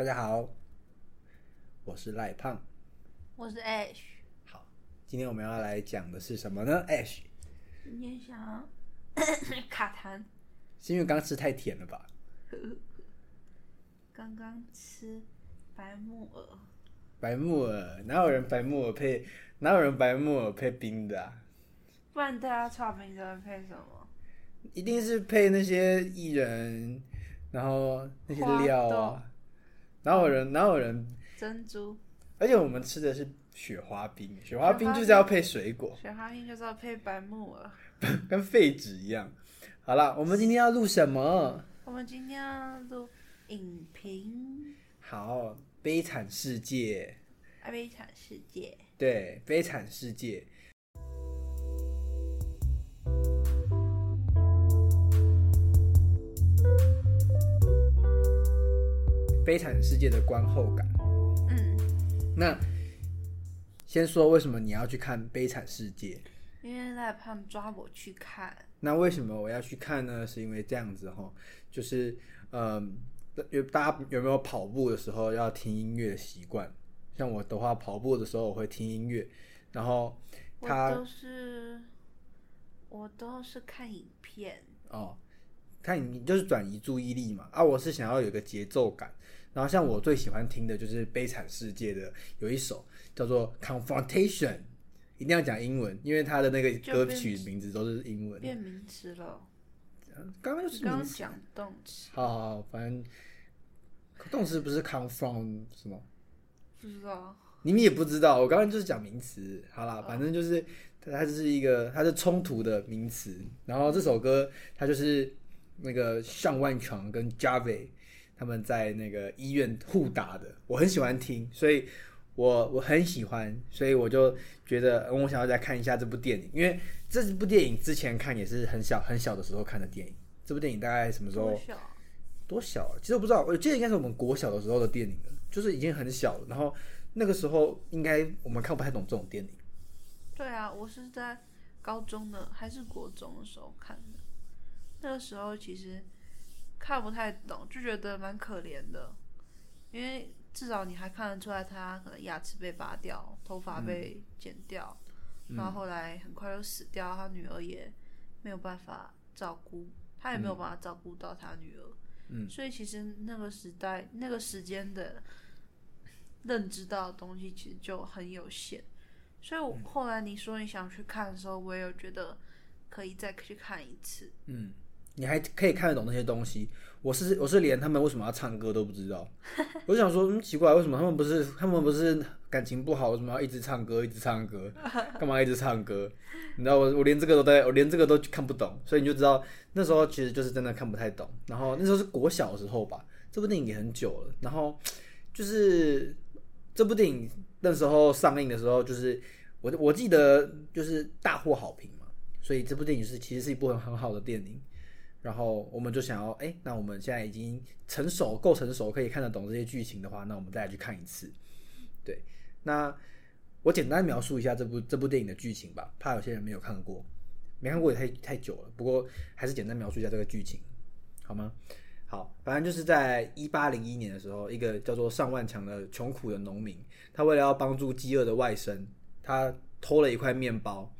大家好，我是赖胖。我是 Ash，好，今天我们要来讲的是什么呢？Ash，今天想要 卡痰，是因为刚吃太甜了吧？刚刚吃白木耳，白木耳，哪有人白木耳配哪有人白木耳配冰的啊？不然大家炒冰都会配什么？一定是配那些薏仁，然后那些料啊。哪有人哪有人？珍珠，而且我们吃的是雪花冰，雪花冰就是要配水果，雪花冰就是要配白木耳。跟废纸一样。好了，我们今天要录什么？我们今天要录影评好，悲惨世界，《悲惨世界对，悲惨世界。悲惨世界的观后感。》。嗯，那先说为什么你要去看《悲惨世界》？因为赖胖抓我去看，那为什么我要去看呢？是因为这样子哈，就是嗯，有大家有没有跑步的时候要听音乐的习惯？像我的话，跑步的时候我会听音乐，然后我他都是我都是看影片，哦，看你就是转移注意力嘛。啊，我是想要有一个节奏感。然后像我最喜欢听的就是《悲惨世界》的有一首叫做《Confrontation》，一定要讲英文，因为它的那个歌曲名字都是英文。变名词了。刚刚就是刚。讲动词，好好好，反正动词不是 come from 什么，不知道。你们也不知道。我刚刚就是讲名词。好啦，反正就是它它就是一个它是冲突的名词。然后这首歌它就是那个上万强跟 Jave 他们在那个医院互打的，我很喜欢听，所以我我很喜欢，所以我就觉得嗯我想要再看一下这部电影，因为这部电影之前看也是很小很小的时候看的电影。这部电影大概什么时候多？小？其实我不知道，我记得应该是我们国小的时候的电影了，就是已经很小了。然后那个时候应该我们看不太懂这种电影。对啊，我是在高中的还是国中的时候看的。那个时候其实看不太懂，就觉得蛮可怜的，因为至少你还看得出来他可能牙齿被拔掉，头发被剪掉，然后后来很快就死掉，他女儿也没有办法照顾，他也没有办法照顾到他女儿。嗯，所以其实那个时代、那个时间的认知到的东西其实就很有限。所以我后来你说你想去看的时候，我也有觉得可以再去看一次。嗯，你还可以看得懂那些东西。我是我是连他们为什么要唱歌都不知道。我想说，嗯，奇怪，为什么他们不是他们不是感情不好，为什么要一直唱歌一直唱歌？干嘛一直唱歌？你知道我我连这个都在，我连这个都看不懂，所以你就知道那时候其实就是真的看不太懂。然后那时候是国小时候吧，这部电影也很久了。然后就是这部电影那时候上映的时候，就是我我记得就是大获好评嘛，所以这部电影是其实是一部很很好的电影。然后我们就想要，哎，那我们现在已经成熟，够成熟，可以看得懂这些剧情的话，那我们再来去看一次。对，那我简单描述一下这部这部电影的剧情吧，怕有些人没有看过，没看过也太太久了。不过还是简单描述一下这个剧情，好吗？好，反正就是在一八零一年的时候，一个叫做上万强的穷苦的农民，他为了要帮助饥饿的外甥，他偷了一块面包，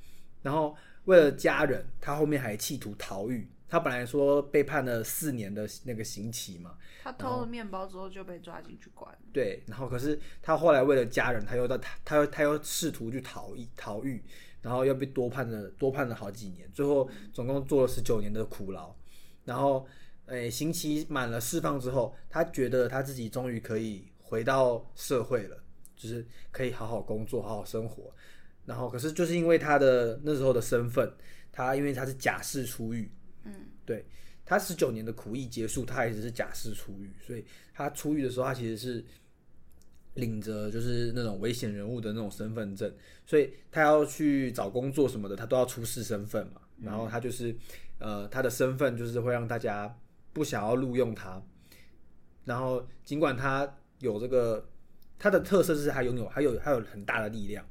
然后为了家人，他后面还企图逃狱。他本来说被判了四年的那个刑期嘛，他偷了面包之后就被抓进去关。对，然后可是他后来为了家人，他又到他他又他又试图去逃逸逃狱，然后又被多判了多判了好几年，最后总共做了十九年的苦劳，然后诶刑期满了释放之后，他觉得他自己终于可以回到社会了，就是可以好好工作，好好生活。然后可是就是因为他的那时候的身份，他因为他是假释出狱，嗯，对他十九年的苦役结束，他还只是假释出狱，所以他出狱的时候，他其实是领着就是那种危险人物的那种身份证，所以他要去找工作什么的，他都要出示身份嘛。然后他就是呃，他的身份就是会让大家不想要录用他。然后尽管他有这个，他的特色是他拥有还有还有很大的力量，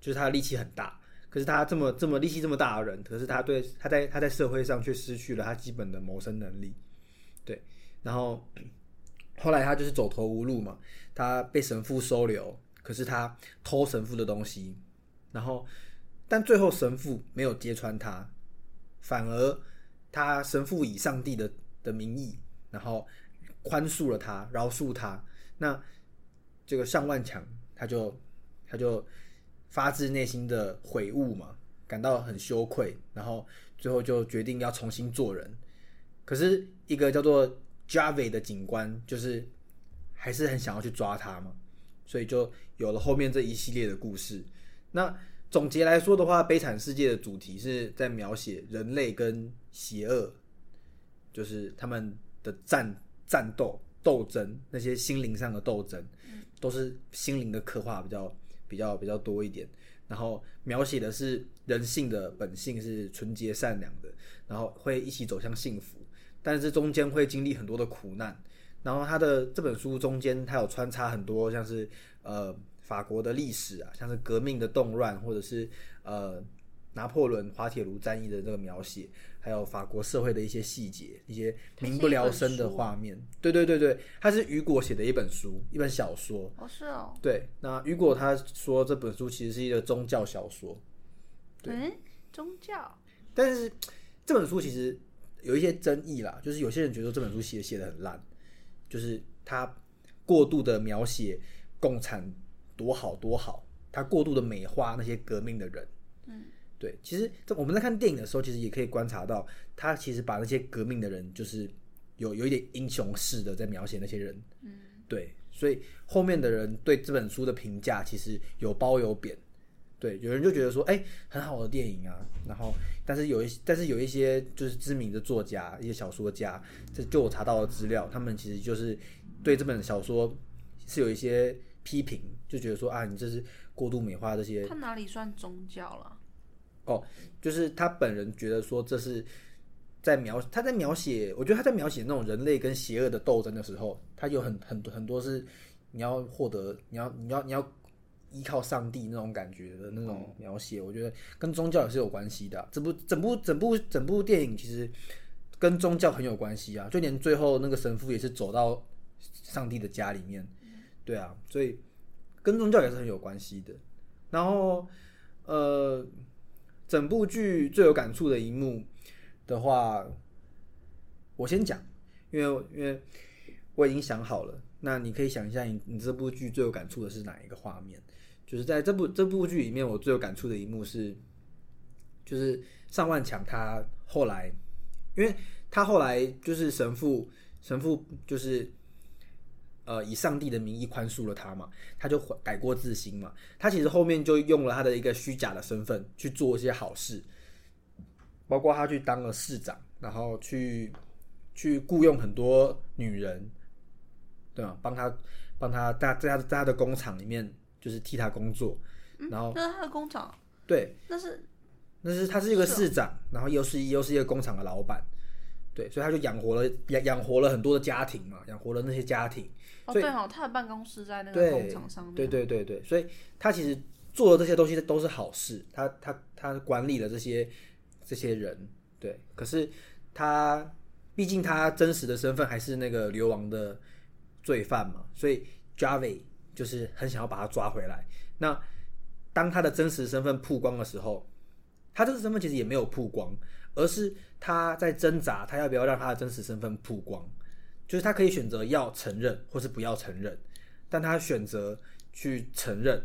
就是他的力气很大。可是他这么这么力气这么大的人，可是他对他在他在社会上却失去了他基本的谋生能力。对，然后后来他就是走投无路嘛，他被神父收留，可是他偷神父的东西，然后但最后神父没有揭穿他，反而他神父以上帝的的名义，然后宽恕了他，饶恕他。那这个上万强他就他就发自内心的悔悟嘛，感到很羞愧，然后最后就决定要重新做人。可是一个叫做 Javi 的警官，就是还是很想要去抓他嘛，所以就有了后面这一系列的故事。那总结来说的话，《悲惨世界》的主题是在描写人类跟邪恶，就是他们的战战斗斗争，那些心灵上的斗争，都是心灵的刻画比较比较比较多一点。然后描写的是人性的本性是纯洁善良的，然后会一起走向幸福，但是中间会经历很多的苦难。然后他的这本书中间，他有穿插很多像是呃法国的历史啊，像是革命的动乱，或者是呃拿破仑滑铁卢战役的这个描写，还有法国社会的一些细节，一些民不聊生的画面。对对对对，它是雨果写的一本书，一本小说。哦，是哦。对，那雨果他说这本书其实是一个宗教小说，嗯，宗教。但是这本书其实有一些争议啦，就是有些人觉得这本书写写的很烂，就是他过度的描写共产多好多好，他过度的美化那些革命的人。嗯，对，其实这我们在看电影的时候，其实也可以观察到，他其实把那些革命的人，就是有有一点英雄式的在描写那些人。嗯，对，所以后面的人对这本书的评价其实有褒有贬。对，有人就觉得说，哎、很好的电影啊，然后但是有一但是有一些就是知名的作家、一些小说家，这就我查到的资料，他们其实就是对这本小说是有一些批评，就觉得说啊，你这是过度美化这些他哪里算宗教了？哦，就是他本人觉得说这是在描他在描写，我觉得他在描写那种人类跟邪恶的斗争的时候，他有很很多很多是你要获得，你要你要你要依靠上帝那种感觉的那种描写，我觉得跟宗教也是有关系的啊、这部整部整部整部电影其实跟宗教很有关系啊，就连最后那个神父也是走到上帝的家里面，对啊，所以跟宗教也是很有关系的。然后呃，整部剧最有感触的一幕的话，我先讲，因为因为我已经想好了。那你可以想一下你，你这部剧最有感触的是哪一个画面？就是在这部这部剧里面，我最有感触的一幕是，就是上万强他后来，因为他后来就是神父，神父就是呃以上帝的名义宽恕了他嘛，他就悔改过自新嘛。他其实后面就用了他的一个虚假的身份去做一些好事，包括他去当了市长，然后去去雇佣很多女人，对吧？帮他帮他在在他在他的工厂里面就是替他工作，然后那是他的工厂，对，那是那是他是一个市长，然后又是又是一个工厂的老板，对，所以他就养活了养养活了很多的家庭嘛，养活了那些家庭。哦，对哦，他的办公室在那个工厂上面。对对对对，所以他其实做的这些东西都是好事，他他他管理了这些这些人，对。可是他毕竟他真实的身份还是那个流亡的罪犯嘛，所以 Javi 就是很想要把他抓回来。那当他的真实身份曝光的时候，他这个身份其实也没有曝光，而是他在挣扎，他要不要让他的真实身份曝光。就是他可以选择要承认或是不要承认，但他选择去承认，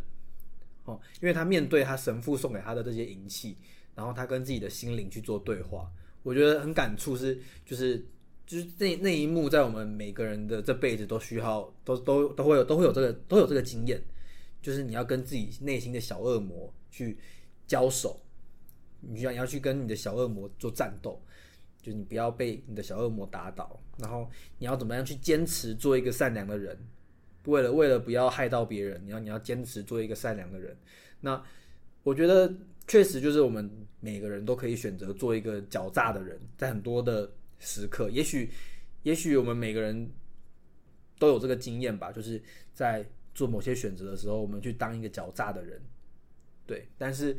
哦，因为他面对他神父送给他的这些银器，然后他跟自己的心灵去做对话，我觉得很感触是，就是就是那那一幕，在我们每个人的这辈子都需要，都都都会有都会有这个都有这个经验，就是你要跟自己内心的小恶魔去交手，你想要去跟你的小恶魔做战斗。就你不要被你的小恶魔打倒，然后你要怎么样去坚持做一个善良的人，为了为了不要害到别人，你要你要坚持做一个善良的人。那我觉得确实就是我们每个人都可以选择做一个狡诈的人，在很多的时刻，也许也许我们每个人都有这个经验吧，就是在做某些选择的时候，我们去当一个狡诈的人，对，但是。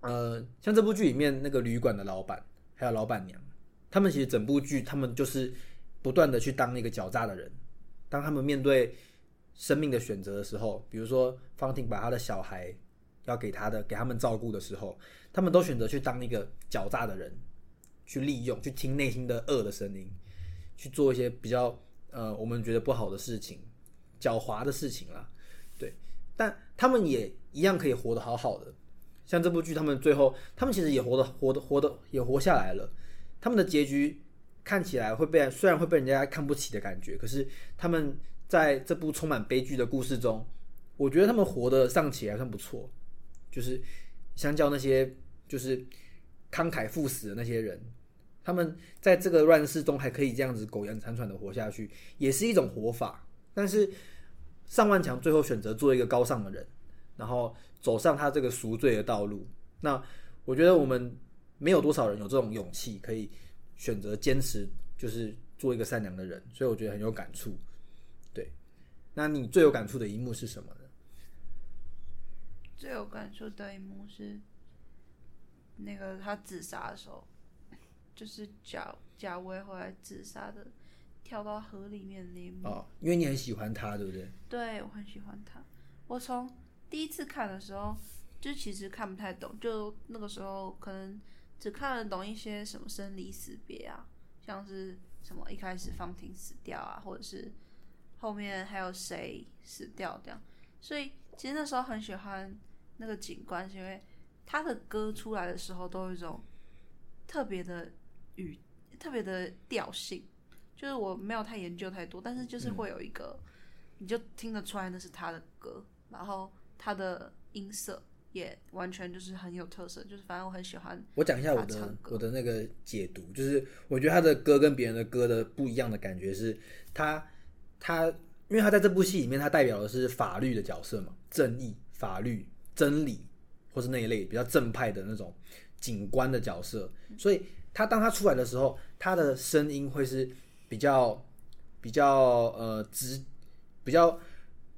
呃，像这部剧里面那个旅馆的老板，还有老板娘，他们其实整部剧他们就是不断的去当那个狡诈的人。当他们面对生命的选择的时候，比如说方婷把他的小孩要给他的给他们照顾的时候，他们都选择去当一个狡诈的人，去利用，去听内心的恶的声音，去做一些比较呃我们觉得不好的事情、狡猾的事情啦。对，但他们也一样可以活得好好的。像这部剧，他们最后他们其实也活得活得活得也活下来了。他们的结局看起来会被虽然会被人家看不起的感觉，可是他们在这部充满悲剧的故事中，我觉得他们活得尚且还算不错。就是相较那些就是慷慨赴死的那些人，他们在这个乱世中还可以这样子苟延残喘的活下去，也是一种活法。但是上万强最后选择做一个高尚的人，然后走上他这个赎罪的道路。那我觉得我们没有多少人有这种勇气，可以选择坚持，就是做一个善良的人。所以我觉得很有感触。对，那你最有感触的一幕是什么呢？最有感触的一幕是，那个他自杀的时候，就是贾贾威后来自杀的，跳到河里面的那一幕。哦，因为你很喜欢他，对不对？对，我很喜欢他。我从第一次看的时候，就其实看不太懂，就那个时候可能只看得懂一些什么生离死别啊，像是什么一开始方婷死掉啊，或者是后面还有谁死掉这样。所以其实那时候很喜欢那个景观，是因为他的歌出来的时候都有一种特别的语、特别的调性。就是我没有太研究太多，但是就是会有一个，你就听得出来那是他的歌，然后他的音色也完全就是很有特色。就是反正我很喜欢。我讲一下我的我的那个解读，就是我觉得他的歌跟别人的歌的不一样的感觉是，他他。因为他在这部戏里面，他代表的是法律的角色嘛，正义、法律、真理，或是那一类比较正派的那种警官的角色。所以他当他出来的时候，他的声音会是比较比较呃直，比较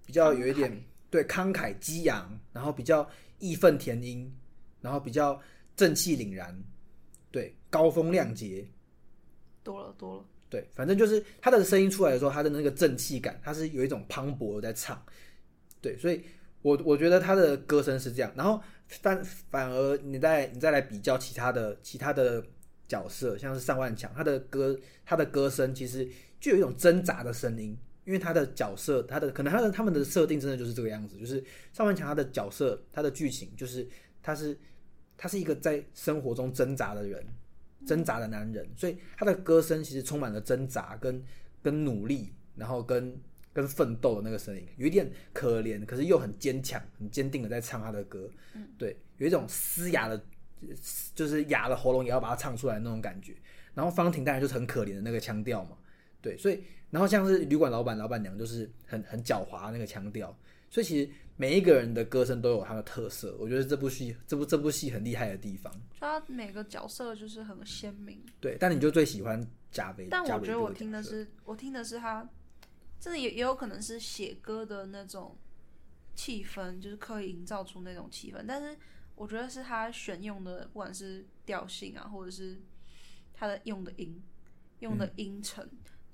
比较有一点对慷慨激昂，然后比较义愤填膺，然后比较正气凛然，对高风亮节，多了多了。对，反正就是他的声音出来的时候，他的那个正气感，他是有一种磅礴在唱。对，所以我我觉得他的歌声是这样。然后反反而你再你再来比较其他的其他的角色，像是上万强，他的歌他的歌声其实就有一种挣扎的声音，因为他的角色他的可能他的他们的设定真的就是这个样子，就是上万强他的角色他的剧情就是他是他是一个在生活中挣扎的人。挣扎的男人，所以他的歌声其实充满了挣扎跟跟努力，然后跟跟奋斗的那个声音，有一点可怜，可是又很坚强、很坚定的在唱他的歌。对，有一种嘶哑的，就是哑了喉咙也要把它唱出来那种感觉。然后方婷当然就是很可怜的那个腔调嘛，对，所以然后像是旅馆老板、老板娘就是很很狡猾那个腔调，所以其实。每一个人的歌声都有他的特色，我觉得这部戏这部这部戏很厉害的地方，他每个角色就是很鲜明。对，但你就最喜欢贾维？但我觉得我听的是我听的是他，真的也也有可能是写歌的那种气氛，就是刻意营造出那种气氛。但是我觉得是他选用的，不管是调性啊，或者是他的用的音、用的音程，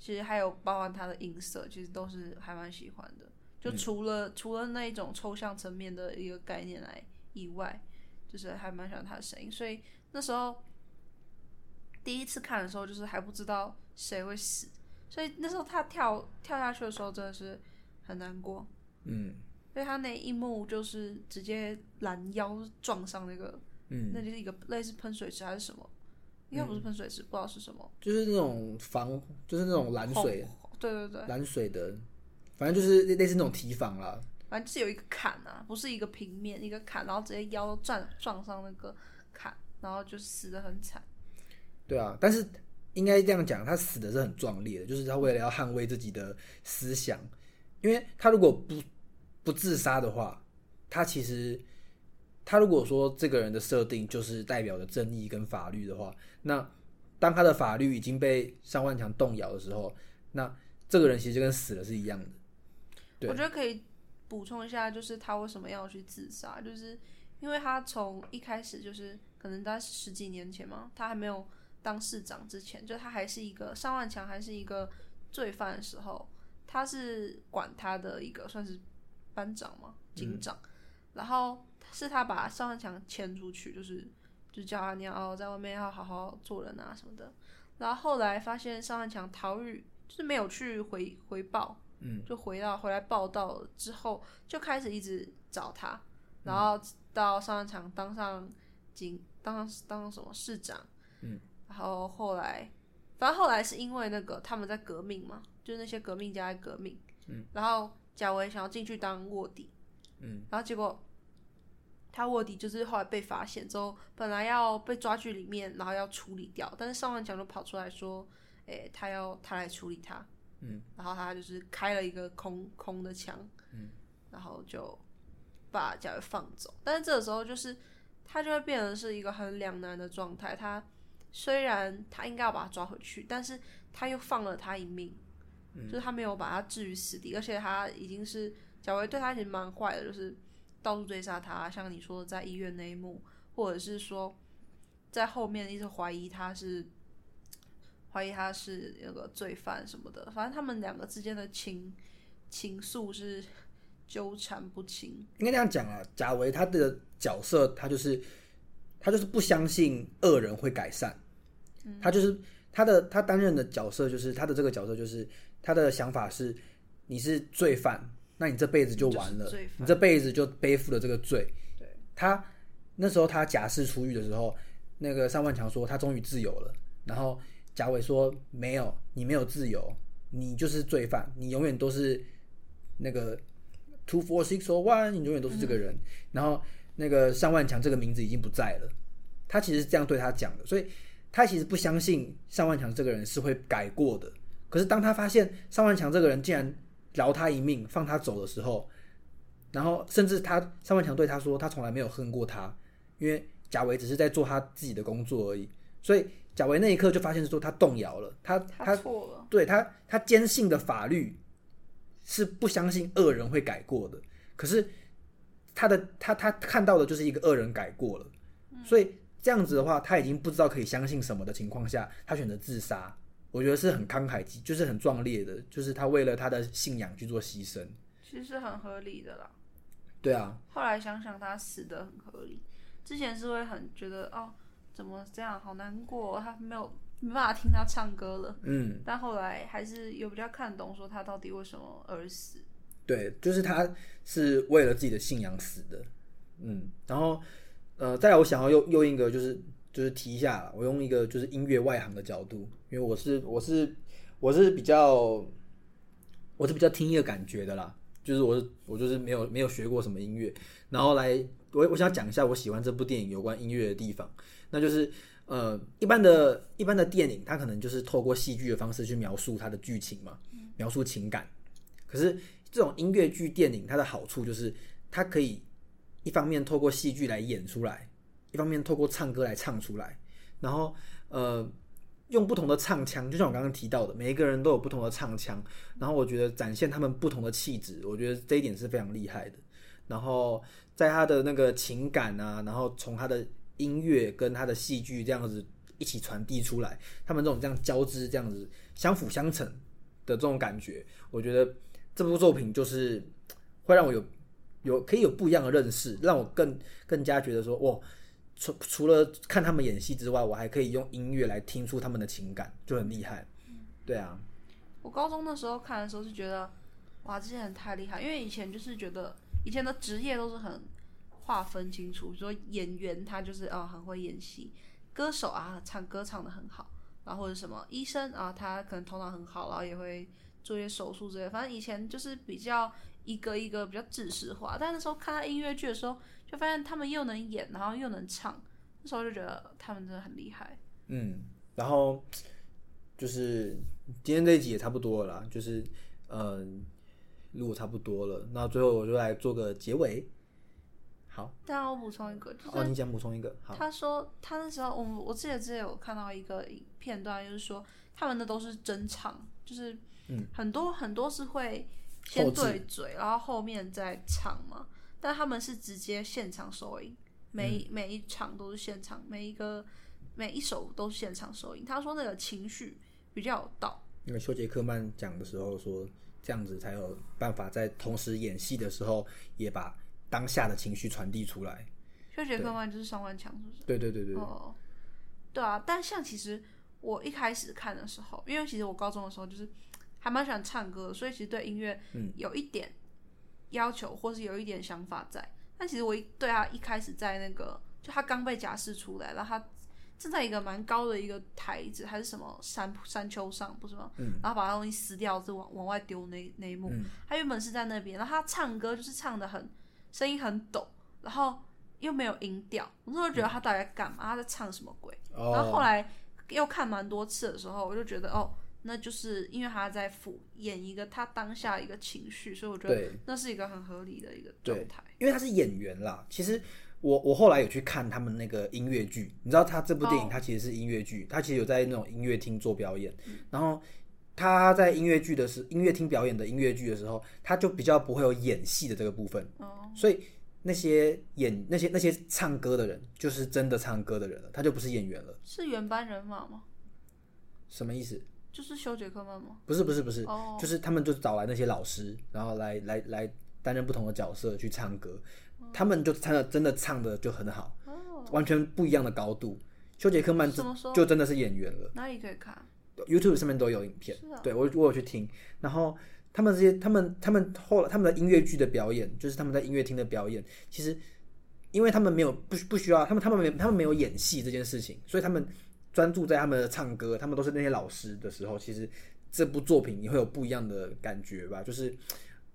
其实还有包含他的音色，其实都是还蛮喜欢的。就除了除了那一种抽象层面的一个概念来以外，就是还蛮喜欢他的声音。所以那时候第一次看的时候，就是还不知道谁会死，所以那时候他跳跳下去的时候，真的是很难过。嗯，因为他那一幕就是直接拦腰撞上那个，嗯，那就是一个类似喷水池还是什么，应该不是喷水池，不知道是什么，就是那种防，就是那种拦水，对对对，拦水的。反正就是类似那种提防啦，反正就是有一个坎啊，不是一个平面，一个坎，然后直接腰撞撞上那个坎，然后就死的很惨。对啊，但是应该这样讲，他死的是很壮烈的，就是他为了要捍卫自己的思想，因为他如果不不自杀的话，他其实他如果说这个人的设定就是代表着正义跟法律的话，那当他的法律已经被上万强动摇的时候，那这个人其实就跟死了是一样的。我觉得可以补充一下，就是他为什么要去自杀，就是因为他从一开始就是可能在十几年前嘛，他还没有当市长之前，就他还是一个上万强，还是一个罪犯的时候，他是管他的一个算是班长嘛，警长，然后是他把邵汉强牵出去，就是就叫他你要在外面要好好做人啊什么的。然后后来发现邵汉强逃狱，就是没有去回回报，嗯，就回到回来报道之后，就开始一直找他，然后到邵汉强当上警当当上什么市长，嗯，然后后来。反正后来是因为那个他们在革命嘛，就是那些革命家在革命，嗯，然后贾维想要进去当卧底，嗯，然后结果他卧底就是后来被发现之后，本来要被抓去里面，然后要处理掉，但是上万强就跑出来说，诶，他要他来处理他，嗯，然后他就是开了一个空空的枪，嗯，然后就把贾维放走，但是这个时候就是他就会变成是一个很两难的状态，他。虽然他应该要把他抓回去，但是他又放了他一命，就是他没有把他置于死地，而且他已经是贾维对他其实蛮坏的，就是到处追杀他，像你说在医院那一幕，或者是说在后面一直怀疑他是怀疑他是那个罪犯什么的，反正他们两个之间的情情愫是纠缠不清。应该这样讲啊，贾维他的角色，他就是他就是不相信恶人会改善。他就是他的，他担任的角色就是他的这个角色就是他的想法是，你是罪犯，那你这辈子就完了，你这辈子就背负了这个罪。对，他那时候他假释出狱的时候，那个尚万强说他终于自由了，然后贾伟说没有，你没有自由，你就是罪犯，你永远都是那个 two four six or one，你永远都是这个人。然后那个尚万强这个名字已经不在了，他其实是这样对他讲的，所以。他其实不相信尚万强这个人是会改过的，可是当他发现尚万强这个人竟然饶他一命、放他走的时候，然后甚至他上万强对他说他从来没有恨过他，因为贾维只是在做他自己的工作而已，所以贾维那一刻就发现说他动摇了，他他错了，对他他坚信的法律是不相信恶人会改过的，可是他的他他看到的就是一个恶人改过了，所以。这样子的话，他已经不知道可以相信什么的情况下，他选择自杀。我觉得是很慷慨，就是很壮烈的，就是他为了他的信仰去做牺牲，其实很合理的啦。对啊。后来想想，他死的很合理。之前是会很觉得哦，怎么这样，好难过，他没有没办法听他唱歌了。嗯。但后来还是有比较看懂，说他到底为什么而死。对，就是他是为了自己的信仰死的。嗯，然后。呃，再来，我想要用用一个，就是就是提一下，我用一个就是音乐外行的角度，因为我是我是我是比较我是比较听一个感觉的啦，就是我是我就是没有没有学过什么音乐，然后来我我想讲一下我喜欢这部电影有关音乐的地方，那就是呃一般的一般的电影，它可能就是透过戏剧的方式去描述它的剧情嘛，描述情感，可是这种音乐剧电影它的好处就是它可以。一方面透过戏剧来演出来，一方面透过唱歌来唱出来，然后呃用不同的唱腔，就像我刚刚提到的，每一个人都有不同的唱腔，然后我觉得展现他们不同的气质，我觉得这一点是非常厉害的。然后在他的那个情感啊，然后从他的音乐跟他的戏剧这样子一起传递出来，他们这种这样交织、这样子相辅相成的这种感觉，我觉得这部作品就是会让我有。有可以有不一样的认识，让我更更加觉得说，哇，除除了看他们演戏之外，我还可以用音乐来听出他们的情感，就很厉害。对啊，我高中的时候看的时候是觉得，哇，这些人太厉害，因为以前就是觉得以前的职业都是很划分清楚，比如说演员他就是啊很会演戏，歌手啊唱歌唱的很好，然后或者什么医生啊他可能头脑很好，然后也会做一些手术之类，反正以前就是比较。一个一个比较知识化，但那时候看他音乐剧的时候，就发现他们又能演，然后又能唱，那时候就觉得他们真的很厉害。嗯，然后就是今天这一集也差不多了，就是嗯，录差不多了，那最后我就来做个结尾。好，但我补充一个，哦，你想补充一个？好，他说他那时候，我我记得之前有看到一个片段，就是说他们的都是真唱，就是嗯，很多很多是会。先对嘴，然后后面再唱嘛。但他们是直接现场收音，每每一场都是现场，每一个每一首都是现场收音。他说那个情绪比较有道，因为修杰克曼讲的时候说，这样子才有办法在同时演戏的时候，也把当下的情绪传递出来。修杰克曼就是上万强，是不是？对对对对，哦，对啊，但像其实我一开始看的时候，因为其实我高中的时候就是还蛮喜欢唱歌的，所以其实对音乐有一点要求，或是有一点想法在。但其实我一对他一开始在那个，就他刚被假释出来，然后他正在一个蛮高的一个台子还是什么山山丘上，不是吗？嗯。然后把他东西撕掉，就往往外丢那那一幕。他原本是在那边，然后他唱歌就是唱的很声音很抖，然后。又没有音调，我那时候觉得他到底在干嘛？他在唱什么鬼？然后后来又看蛮多次的时候，我就觉得哦，那就是因为他在演演一个他当下一个情绪，所以我觉得那是一个很合理的一个状态。因为他是演员啦。其实我我后来有去看他们那个音乐剧，你知道他这部电影他其实是音乐剧，他其实有在那种音乐厅做表演。然后他在音乐剧的时音乐厅表演的音乐剧的时候，他就比较不会有演戏的这个部分。哦，所以。那些演那些那些唱歌的人，就是真的唱歌的人了，他就不是演员了。是原班人马吗？什么意思？就是修杰克曼吗？不是不是不是，就是他们就找来那些老师，然后来来来担任不同的角色去唱歌，他们就唱的真的唱的就很好，完全不一样的高度。修杰克曼就真的是演员了。哪里可以看？YouTube 上面都有影片。对我我有去听，然后。他们这些，他们他们后来他们的音乐剧的表演，就是他们在音乐厅的表演，其实因为他们没有不不需要，他们他们没他们没有演戏这件事情，所以他们专注在他们的唱歌，他们都是那些老师的时候，其实这部作品你会有不一样的感觉吧？就是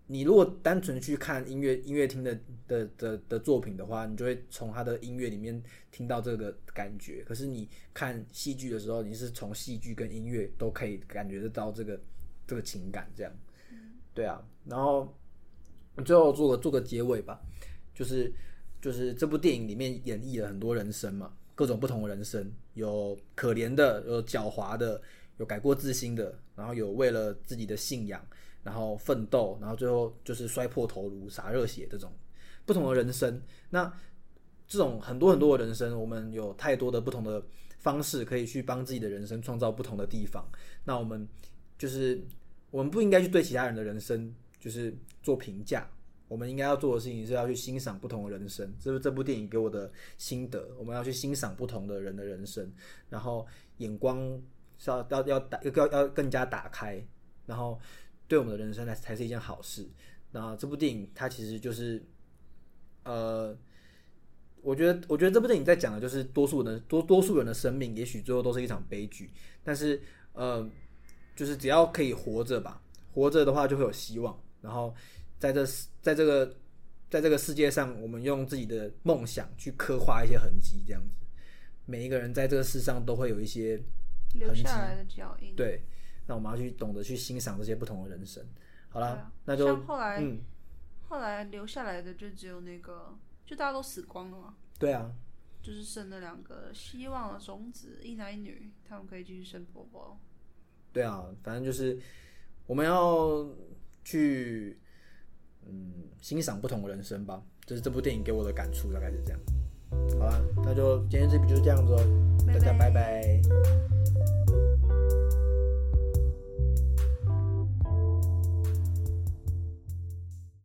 你如果单纯去看音乐音乐厅的的的的作品的话，你就会从他的音乐里面听到这个感觉。可是你看戏剧的时候，你是从戏剧跟音乐都可以感觉得到这个这个情感这样。对啊，然后最后做个做个结尾吧，就是就是这部电影里面演绎了很多人生嘛，各种不同的人生，有可怜的，有狡猾的，有改过自新的，然后有为了自己的信仰然后奋斗，然后最后就是摔破头颅洒热血这种不同的人生。那这种很多很多的人生，我们有太多的不同的方式可以去帮自己的人生创造不同的地方。那我们就是。我们不应该去对其他人的人生就是做评价，我们应该要做的事情是要去欣赏不同的人生。这是这部电影给我的心得。我们要去欣赏不同的人的人生，然后眼光是要要要打要要更加打开，然后对我们的人生才才是一件好事。那这部电影它其实就是，呃，我觉得我觉得这部电影在讲的就是多数人多多数人的生命，也许最后都是一场悲剧，但是呃。就是只要可以活着吧，活着的话就会有希望。然后在这在这个在这个世界上，我们用自己的梦想去刻画一些痕迹，这样子。每一个人在这个世上都会有一些留下来的脚印。对，那我们要去懂得去欣赏这些不同的人生。好了，那就后来后来留下来的就只有那个，就大家都死光了嘛。对啊，就是剩那两个希望的种子，一男一女，他们可以继续生宝宝。对啊，反正就是我们要去嗯，欣赏不同的人生吧，就是这部电影给我的感触，大概是这样。好啊，那就今天这期就是这样子哦，大家拜拜。